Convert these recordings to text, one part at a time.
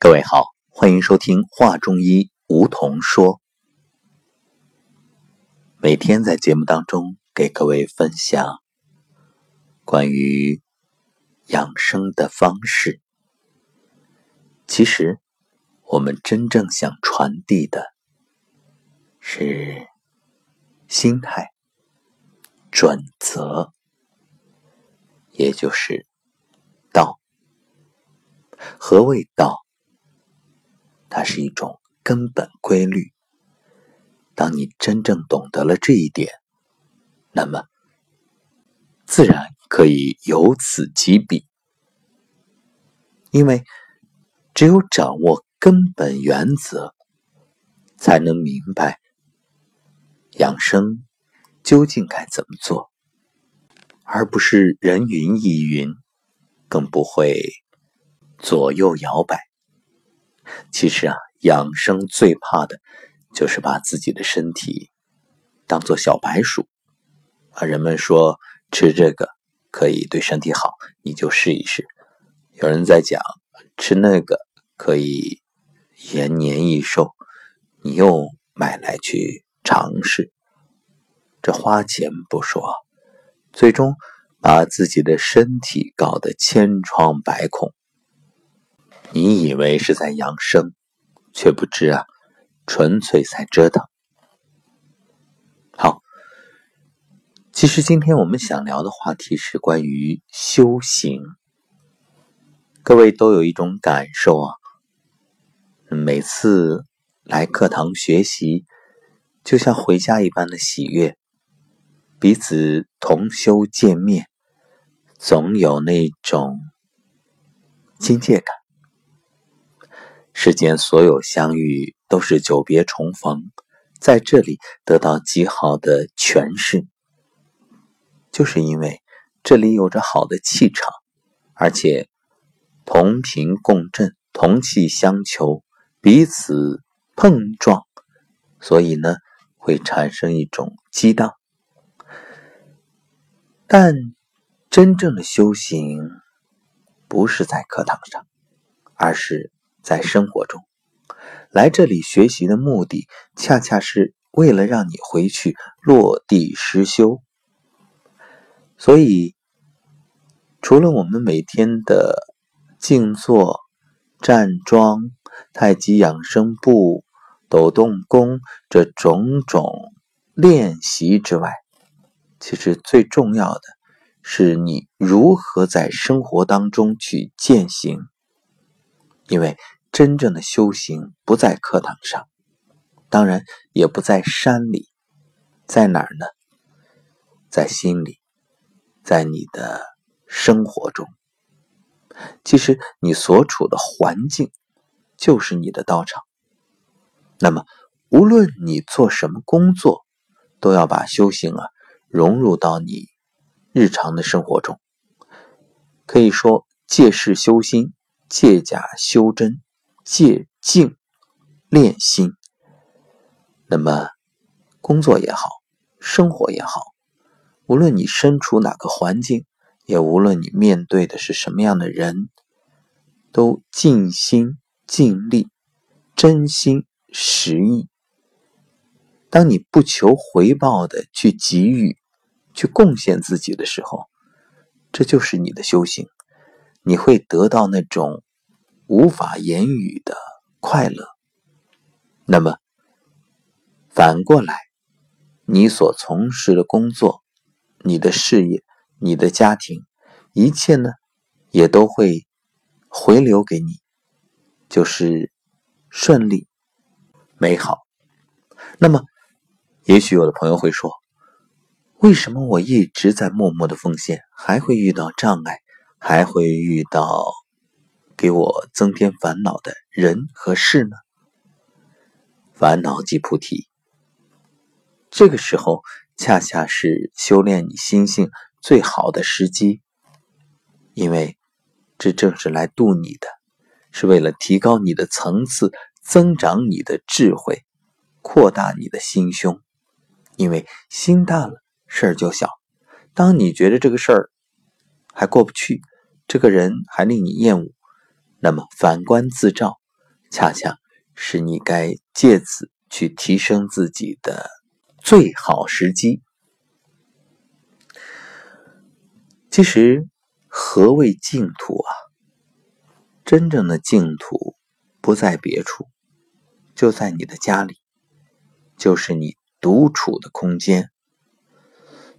各位好，欢迎收听《话中医》，梧桐说。每天在节目当中给各位分享关于养生的方式。其实，我们真正想传递的是心态、准则，也就是道。何谓道？它是一种根本规律。当你真正懂得了这一点，那么自然可以由此及彼。因为只有掌握根本原则，才能明白养生究竟该怎么做，而不是人云亦云，更不会左右摇摆。其实啊，养生最怕的，就是把自己的身体当做小白鼠啊。人们说吃这个可以对身体好，你就试一试；有人在讲吃那个可以延年益寿，你又买来去尝试。这花钱不说，最终把自己的身体搞得千疮百孔。你以为是在养生，却不知啊，纯粹在折腾。好，其实今天我们想聊的话题是关于修行。各位都有一种感受啊，每次来课堂学习，就像回家一般的喜悦，彼此同修见面，总有那种亲切感。世间所有相遇都是久别重逢，在这里得到极好的诠释，就是因为这里有着好的气场，而且同频共振、同气相求、彼此碰撞，所以呢会产生一种激荡。但真正的修行不是在课堂上，而是。在生活中，来这里学习的目的，恰恰是为了让你回去落地实修。所以，除了我们每天的静坐、站桩、太极养生步、抖动功这种种练习之外，其实最重要的是你如何在生活当中去践行，因为。真正的修行不在课堂上，当然也不在山里，在哪儿呢？在心里，在你的生活中。其实你所处的环境就是你的道场。那么，无论你做什么工作，都要把修行啊融入到你日常的生活中。可以说，借势修心，借假修真。借静练心，那么工作也好，生活也好，无论你身处哪个环境，也无论你面对的是什么样的人，都尽心尽力，真心实意。当你不求回报的去给予、去贡献自己的时候，这就是你的修行，你会得到那种。无法言语的快乐。那么，反过来，你所从事的工作、你的事业、你的家庭，一切呢，也都会回流给你，就是顺利、美好。那么，也许有的朋友会说：“为什么我一直在默默的奉献，还会遇到障碍，还会遇到？”给我增添烦恼的人和事呢？烦恼即菩提。这个时候恰恰是修炼你心性最好的时机，因为这正是来度你的，是为了提高你的层次，增长你的智慧，扩大你的心胸。因为心大了，事儿就小。当你觉得这个事儿还过不去，这个人还令你厌恶。那么反观自照，恰恰是你该借此去提升自己的最好时机。其实，何谓净土啊？真正的净土不在别处，就在你的家里，就是你独处的空间。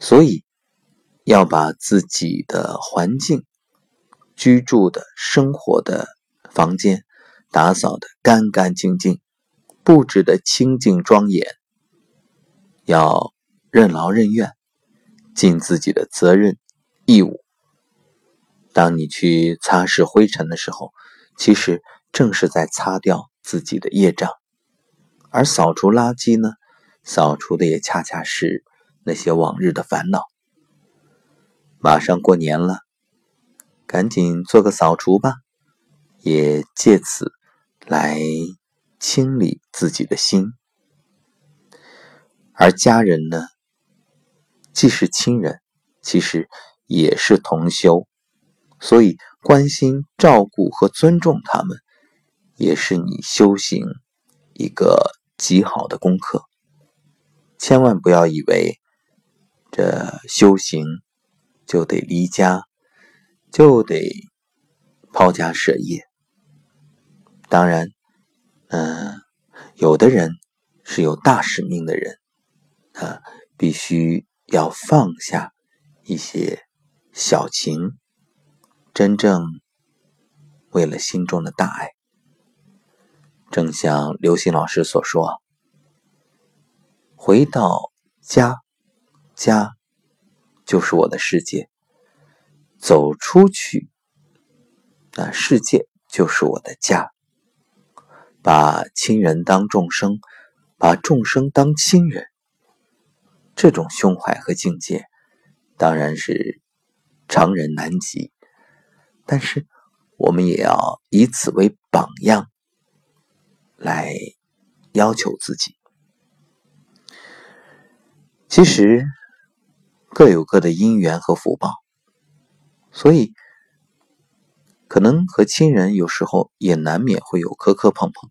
所以，要把自己的环境、居住的生活的房间打扫的干干净净，布置的清净庄严，要任劳任怨，尽自己的责任义务。当你去擦拭灰尘的时候，其实正是在擦掉自己的业障；而扫除垃圾呢，扫除的也恰恰是那些往日的烦恼。马上过年了，赶紧做个扫除吧，也借此来清理自己的心。而家人呢，既是亲人，其实也是同修。所以，关心、照顾和尊重他们，也是你修行一个极好的功课。千万不要以为这修行就得离家，就得抛家舍业。当然，嗯，有的人是有大使命的人，啊，必须要放下一些小情。真正为了心中的大爱，正像刘星老师所说：“回到家，家就是我的世界；走出去，那世界就是我的家。把亲人当众生，把众生当亲人，这种胸怀和境界，当然是常人难及。”但是，我们也要以此为榜样，来要求自己。其实各有各的因缘和福报，所以可能和亲人有时候也难免会有磕磕碰碰。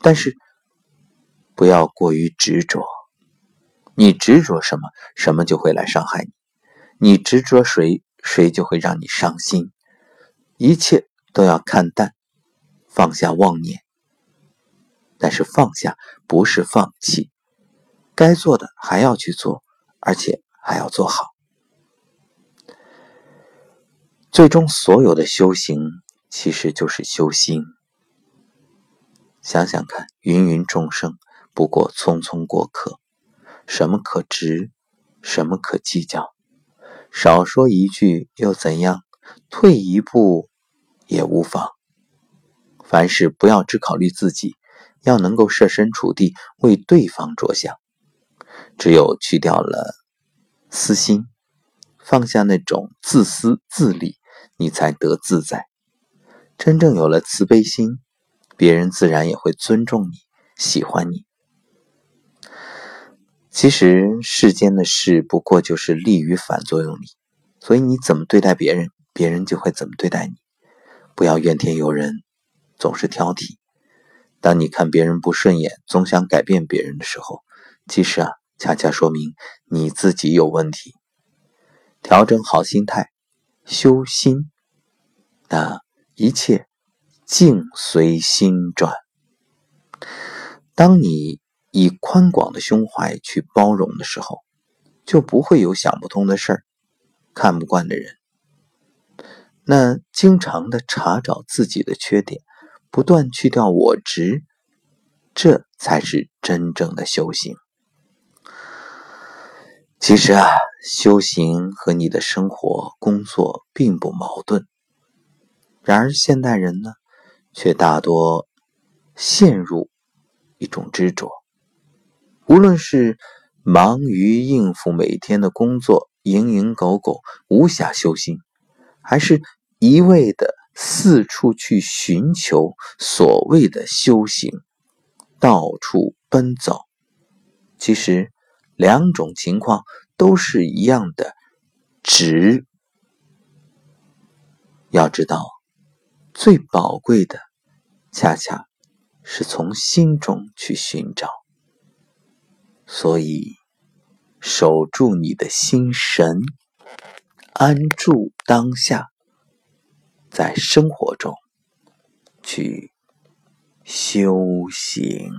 但是不要过于执着，你执着什么，什么就会来伤害你；你执着谁，谁就会让你伤心。一切都要看淡，放下妄念。但是放下不是放弃，该做的还要去做，而且还要做好。最终，所有的修行其实就是修心。想想看，芸芸众生不过匆匆过客，什么可值，什么可计较？少说一句又怎样？退一步。也无妨。凡事不要只考虑自己，要能够设身处地为对方着想。只有去掉了私心，放下那种自私自利，你才得自在。真正有了慈悲心，别人自然也会尊重你、喜欢你。其实世间的事不过就是利与反作用力，所以你怎么对待别人，别人就会怎么对待你。不要怨天尤人，总是挑剔。当你看别人不顺眼，总想改变别人的时候，其实啊，恰恰说明你自己有问题。调整好心态，修心，那一切境随心转。当你以宽广的胸怀去包容的时候，就不会有想不通的事儿，看不惯的人。那经常的查找自己的缺点，不断去掉我执，这才是真正的修行。其实啊，修行和你的生活、工作并不矛盾。然而现代人呢，却大多陷入一种执着，无论是忙于应付每天的工作，蝇营狗苟，无暇修心。还是一味的四处去寻求所谓的修行，到处奔走。其实两种情况都是一样的，值。要知道，最宝贵的恰恰是从心中去寻找。所以，守住你的心神，安住当下，在生活中去修行。